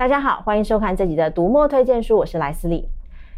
大家好，欢迎收看这集的读墨推荐书，我是莱斯利。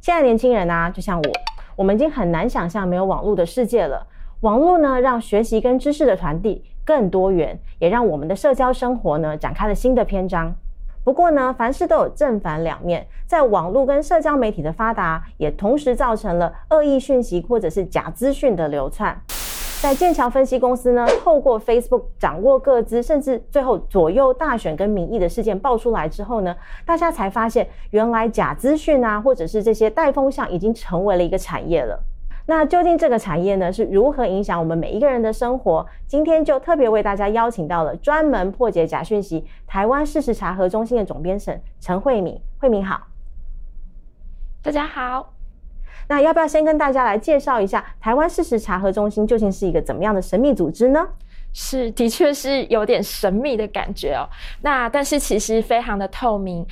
现在年轻人啊，就像我，我们已经很难想象没有网络的世界了。网络呢，让学习跟知识的传递更多元，也让我们的社交生活呢展开了新的篇章。不过呢，凡事都有正反两面，在网络跟社交媒体的发达，也同时造成了恶意讯息或者是假资讯的流窜。在剑桥分析公司呢，透过 Facebook 掌握各资，甚至最后左右大选跟民意的事件爆出来之后呢，大家才发现，原来假资讯啊，或者是这些带风向，已经成为了一个产业了。那究竟这个产业呢，是如何影响我们每一个人的生活？今天就特别为大家邀请到了专门破解假讯息台湾事实查核中心的总编审陈慧敏。慧敏好，大家好。那要不要先跟大家来介绍一下台湾事实查核中心究竟是一个怎么样的神秘组织呢？是，的确是有点神秘的感觉哦。那但是其实非常的透明。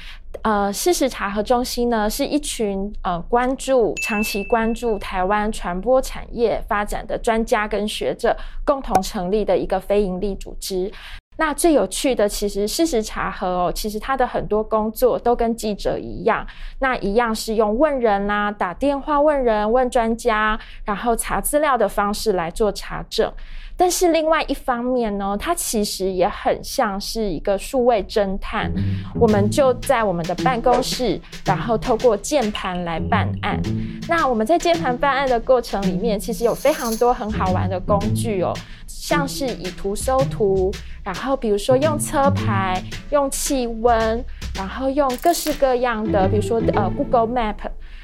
呃，事实查核中心呢，是一群呃关注、长期关注台湾传播产业发展的专家跟学者共同成立的一个非营利组织。那最有趣的，其实事实查核哦，其实他的很多工作都跟记者一样，那一样是用问人啊，打电话问人、问专家，然后查资料的方式来做查证。但是另外一方面呢，它其实也很像是一个数位侦探。我们就在我们的办公室，然后透过键盘来办案。那我们在键盘办案的过程里面，其实有非常多很好玩的工具哦，像是以图搜图，然后比如说用车牌、用气温，然后用各式各样的，比如说呃 Google Map，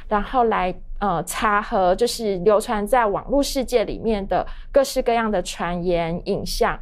然后来。呃，查核就是流传在网络世界里面的各式各样的传言、影像。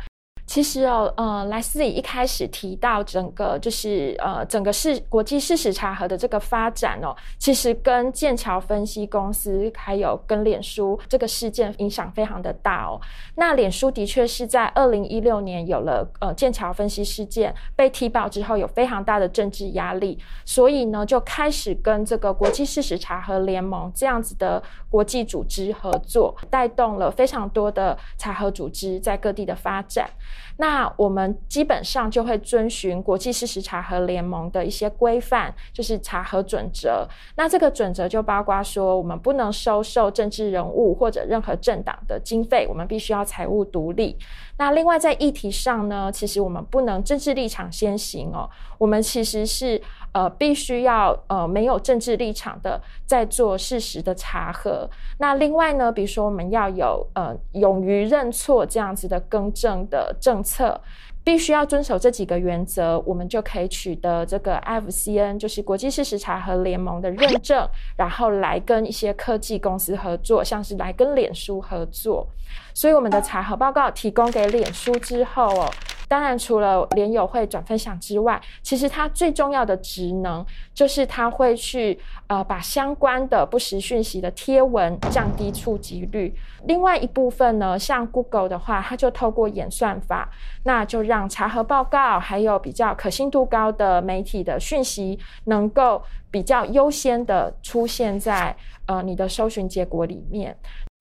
其实哦，呃，莱斯里一开始提到整个就是呃，整个事国际事实查核的这个发展哦，其实跟剑桥分析公司还有跟脸书这个事件影响非常的大哦。那脸书的确是在二零一六年有了呃剑桥分析事件被踢爆之后，有非常大的政治压力，所以呢就开始跟这个国际事实查核联盟这样子的国际组织合作，带动了非常多的查核组织在各地的发展。那我们基本上就会遵循国际事实查核联盟的一些规范，就是查核准则。那这个准则就包括说，我们不能收受政治人物或者任何政党的经费，我们必须要财务独立。那另外在议题上呢，其实我们不能政治立场先行哦，我们其实是呃必须要呃没有政治立场的在做事实的查核。那另外呢，比如说我们要有呃勇于认错这样子的更正的政策。必须要遵守这几个原则，我们就可以取得这个 FCN，就是国际事实查核联盟的认证，然后来跟一些科技公司合作，像是来跟脸书合作。所以我们的查核报告提供给脸书之后哦。当然，除了连友会转分享之外，其实它最重要的职能就是它会去呃把相关的不实讯息的贴文降低触及率。另外一部分呢，像 Google 的话，它就透过演算法，那就让查核报告还有比较可信度高的媒体的讯息，能够比较优先的出现在呃你的搜寻结果里面。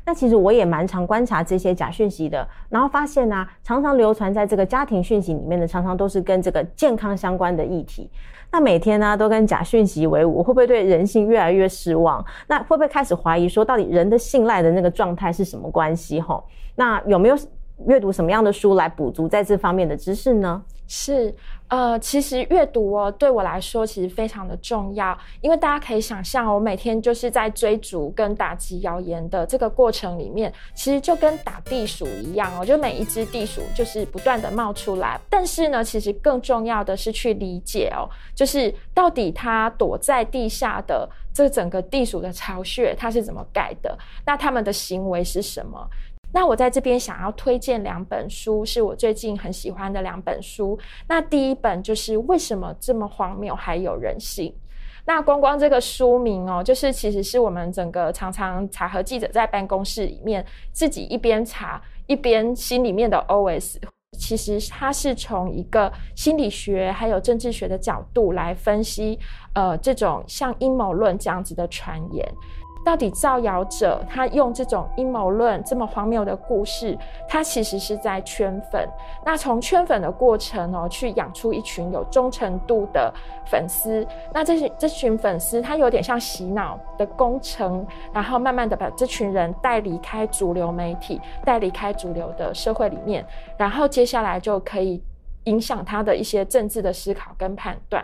那其实我也蛮常观察这些假讯息的，然后发现呢、常常流传在这个家庭讯息里面的，常常都是跟这个健康相关的议题。那每天呢、都跟假讯息为伍，会不会对人性越来越失望？那会不会开始怀疑说，到底人的信赖的那个状态是什么关系？吼，那有没有阅读什么样的书来补足在这方面的知识呢？是，呃，其实阅读哦，对我来说其实非常的重要，因为大家可以想象，我每天就是在追逐跟打击谣言的这个过程里面，其实就跟打地鼠一样哦，就每一只地鼠就是不断的冒出来，但是呢，其实更重要的是去理解哦，就是到底它躲在地下的这整个地鼠的巢穴，它是怎么盖的？那他们的行为是什么？那我在这边想要推荐两本书，是我最近很喜欢的两本书。那第一本就是为什么这么荒谬还有人性？那光光这个书名哦，就是其实是我们整个常常查核记者在办公室里面自己一边查一边心里面的 OS。其实它是从一个心理学还有政治学的角度来分析，呃，这种像阴谋论这样子的传言。到底造谣者他用这种阴谋论这么荒谬的故事，他其实是在圈粉。那从圈粉的过程哦，去养出一群有忠诚度的粉丝。那这些这群粉丝，他有点像洗脑的工程，然后慢慢的把这群人带离开主流媒体，带离开主流的社会里面，然后接下来就可以影响他的一些政治的思考跟判断。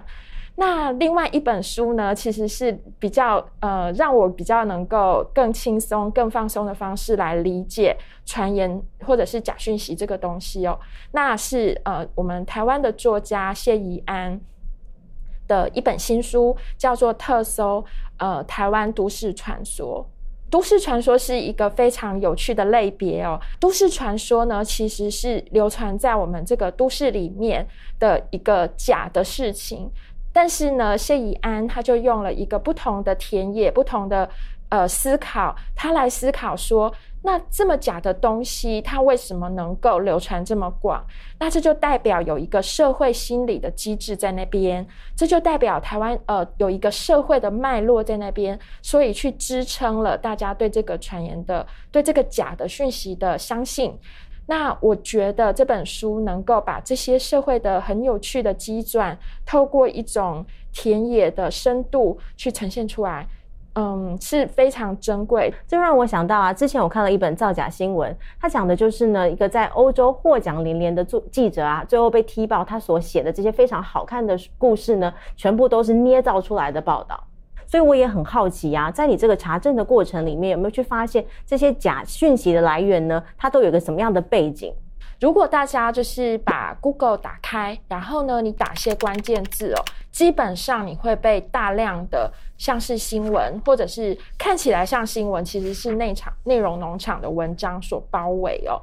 那另外一本书呢，其实是比较呃，让我比较能够更轻松、更放松的方式来理解传言或者是假讯息这个东西哦。那是呃，我们台湾的作家谢怡安的一本新书，叫做《特搜》，呃，台湾都市传说。都市传说是一个非常有趣的类别哦。都市传说呢，其实是流传在我们这个都市里面的一个假的事情。但是呢，谢宜安他就用了一个不同的田野、不同的呃思考，他来思考说，那这么假的东西，它为什么能够流传这么广？那这就代表有一个社会心理的机制在那边，这就代表台湾呃有一个社会的脉络在那边，所以去支撑了大家对这个传言的、对这个假的讯息的相信。那我觉得这本书能够把这些社会的很有趣的机转，透过一种田野的深度去呈现出来，嗯，是非常珍贵。这让我想到啊，之前我看了一本造假新闻，他讲的就是呢，一个在欧洲获奖连连的作记者啊，最后被踢爆他所写的这些非常好看的故事呢，全部都是捏造出来的报道。所以我也很好奇、啊，在你这个查证的过程里面，有没有去发现这些假讯息的来源呢？它都有个什么样的背景？如果大家就是把 Google 打开，然后呢，你打些关键字哦，基本上你会被大量的像是新闻，或者是看起来像新闻，其实是内场内容农场的文章所包围哦。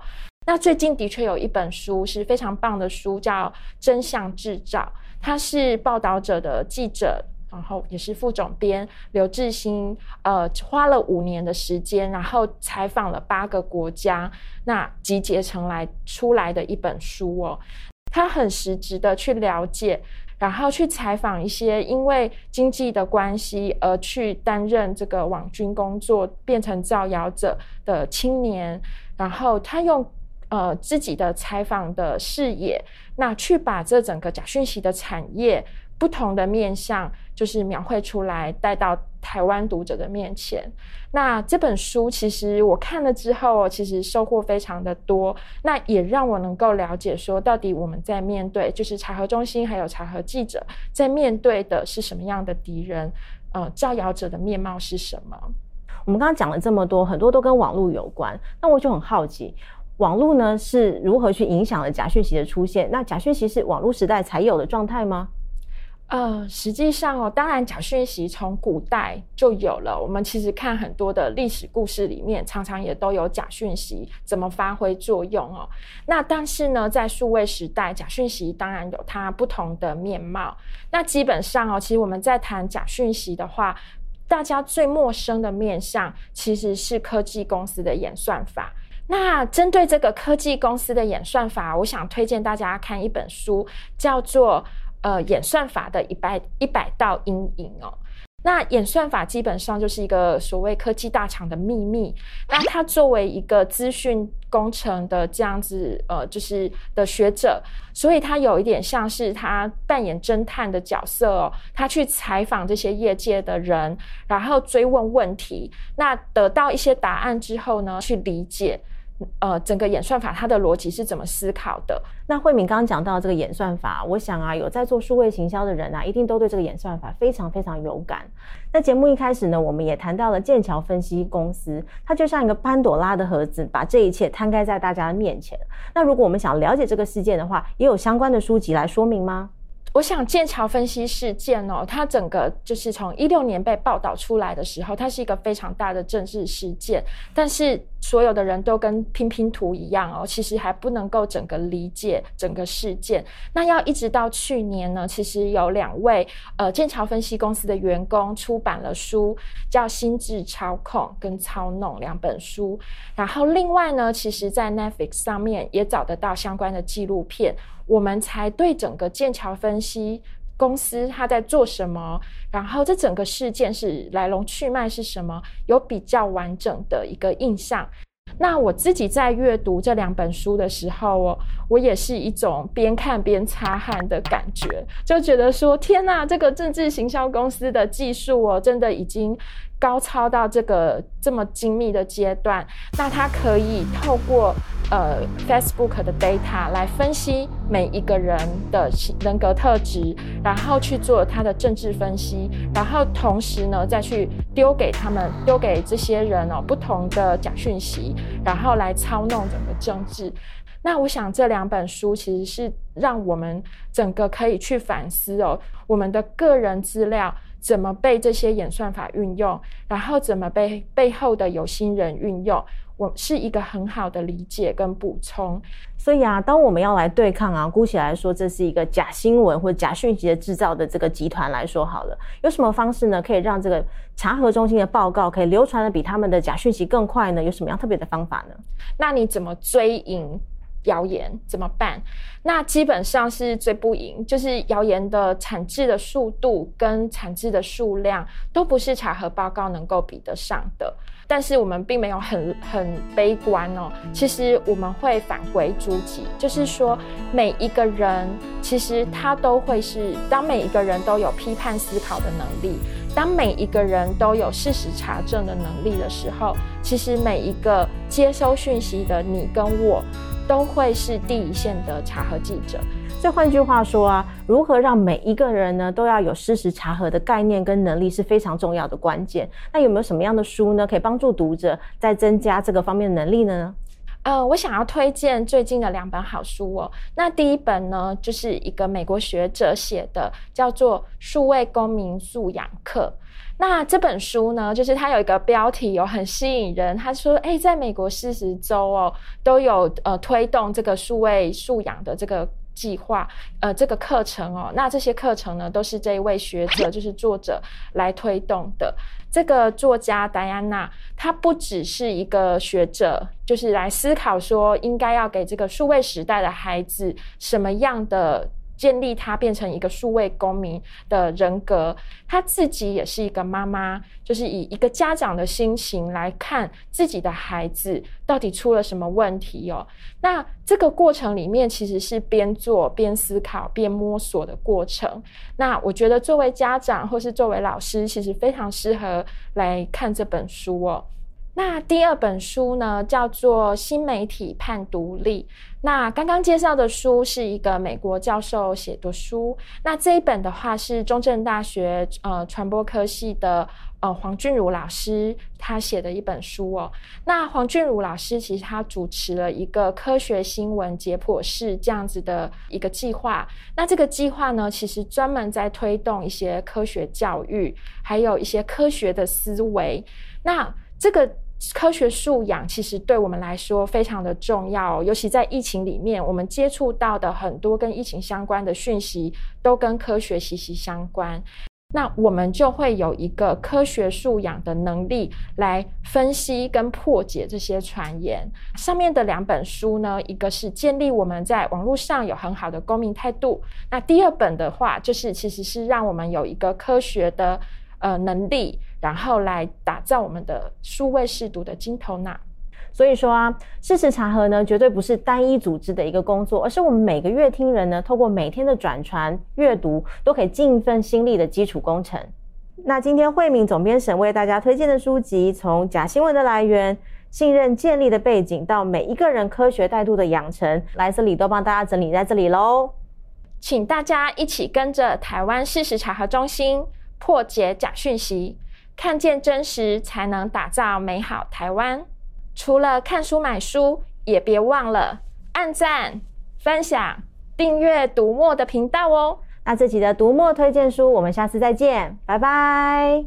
那最近的确有一本书是非常棒的书，叫《真相制造》，它是报道者的记者。然后也是副总编刘致昕，呃，花了五年的时间，然后采访了八个国家，那集结成来出来的一本书哦。他很实质的去了解，然后去采访一些因为经济的关系而去担任这个网军工作，变成造谣者的青年，然后他用呃自己的采访的视野，那去把这整个假讯息的产业。不同的面相，就是描绘出来，带到台湾读者的面前。那这本书其实我看了之后，其实收获非常的多。那也让我能够了解说，到底我们在面对，就是查核中心还有查核记者在面对的是什么样的敌人？呃，造谣者的面貌是什么？我们刚刚讲了这么多，很多都跟网络有关。那我就很好奇，网络呢是如何去影响了假讯息的出现？那假讯息是网络时代才有的状态吗？呃，实际上哦，当然假讯息从古代就有了。我们其实看很多的历史故事里面，常常也都有假讯息怎么发挥作用哦。那但是呢，在数位时代，假讯息当然有它不同的面貌。那基本上哦，其实我们在谈假讯息的话，大家最陌生的面向其实是科技公司的演算法。那针对这个科技公司的演算法，我想推荐大家看一本书，叫做。呃，演算法的一百一百道阴影哦。那演算法基本上就是一个所谓科技大厂的秘密。那他作为一个资讯工程的这样子，呃，就是的学者，所以他有一点像是他扮演侦探的角色哦。他去采访这些业界的人，然后追问问题。那得到一些答案之后呢，去理解。呃，整个演算法它的逻辑是怎么思考的？那慧敏刚刚讲到这个演算法，我想啊，有在做数位行销的人啊，一定都对这个演算法非常非常有感。那节目一开始呢，我们也谈到了剑桥分析公司，它就像一个潘朵拉的盒子，把这一切摊开在大家的面前。那如果我们想了解这个事件的话，也有相关的书籍来说明吗？我想剑桥分析事件哦，它整个就是从一六年被报道出来的时候，它是一个非常大的政治事件，但是所有的人都跟拼拼图一样哦，其实还不能够整个理解整个事件。那要一直到去年呢，其实有两位呃剑桥分析公司的员工出版了书，叫《心智操控》跟《操弄》两本书。然后另外呢，其实在 Netflix 上面也找得到相关的纪录片。我们才对整个剑桥分析公司他在做什么，然后这整个事件是来龙去脉是什么，有比较完整的一个印象。那我自己在阅读这两本书的时候，哦，我也是一种边看边擦汗的感觉，就觉得说，天哪，这个政治行销公司的技术哦，真的已经。高超到这个这么精密的阶段，那它可以透过呃 Facebook 的 data 来分析每一个人的人格特质，然后去做他的政治分析，然后同时呢再去丢给他们丢给这些人哦不同的假讯息，然后来操弄整个政治。那我想这两本书其实是让我们整个可以去反思哦，我们的个人资料。怎么被这些演算法运用，然后怎么被背后的有心人运用，我是一个很好的理解跟补充。所以啊，当我们要来对抗啊，姑且来说这是一个假新闻或者假讯息的制造的这个集团来说好了，有什么方式呢，可以让这个查核中心的报告可以流传的比他们的假讯息更快呢？有什么样特别的方法呢？那你怎么追赢？谣言怎么办？那基本上是追不赢，就是谣言的产制的速度跟产制的数量都不是查核报告能够比得上的。但是我们并没有很很悲观哦，其实我们会返回诸己，就是说每一个人其实他都会是，当每一个人都有批判思考的能力，当每一个人都有事实查证的能力的时候，其实每一个接收讯息的你跟我。都会是第一线的查核记者，所以换句话说啊，如何让每一个人呢都要有事实查核的概念跟能力是非常重要的关键。那有没有什么样的书呢，可以帮助读者在增加这个方面的能力呢？呃，我想要推荐最近的两本好书哦。那第一本呢，就是一个美国学者写的，叫做《数位公民素养课》。那这本书呢，就是它有一个标题有很吸引人，他说：“诶，在美国四十州哦，都有呃推动这个数位素养的这个。”计划，呃，这个课程哦，那这些课程呢，都是这一位学者，就是作者来推动的。这个作家戴安娜，她不只是一个学者，就是来思考说，应该要给这个数位时代的孩子什么样的。建立他变成一个数位公民的人格，他自己也是一个妈妈，就是以一个家长的心情来看自己的孩子到底出了什么问题哦。那这个过程里面其实是边做边思考边摸索的过程。那我觉得作为家长或是作为老师，其实非常适合来看这本书哦。那第二本书呢，叫做《新媒体判读力》。那刚刚介绍的书是一个美国教授写的书。那这一本的话是中正大学呃传播科系的呃黄俊儒老师他写的一本书哦。那黄俊儒老师其实他主持了一个科学新闻解剖室这样子的一个计划。那这个计划呢，其实专门在推动一些科学教育，还有一些科学的思维。那这个科学素养其实对我们来说非常的重要，尤其在疫情里面，我们接触到的很多跟疫情相关的讯息都跟科学息息相关。那我们就会有一个科学素养的能力来分析跟破解这些传言。上面的两本书呢，一个是建立我们在网络上有很好的公民态度，那第二本的话，就是其实是让我们有一个科学的。呃，能力，然后来打造我们的数位识读的金头脑。所以说啊，事实查核呢，绝对不是单一组织的一个工作，而是我们每个乐听人呢，透过每天的转传阅读，都可以尽一份心力的基础工程。那今天慧敏总编审为大家推荐的书籍，从假新闻的来源、信任建立的背景，到每一个人科学态度的养成，来这里都帮大家整理在这里喽。请大家一起跟着台湾事实查核中心。破解假讯息，看见真实，才能打造美好台湾。除了看书买书，也别忘了按赞、分享、订阅读墨的频道哦。那这集的读墨推荐书，我们下次再见，拜拜。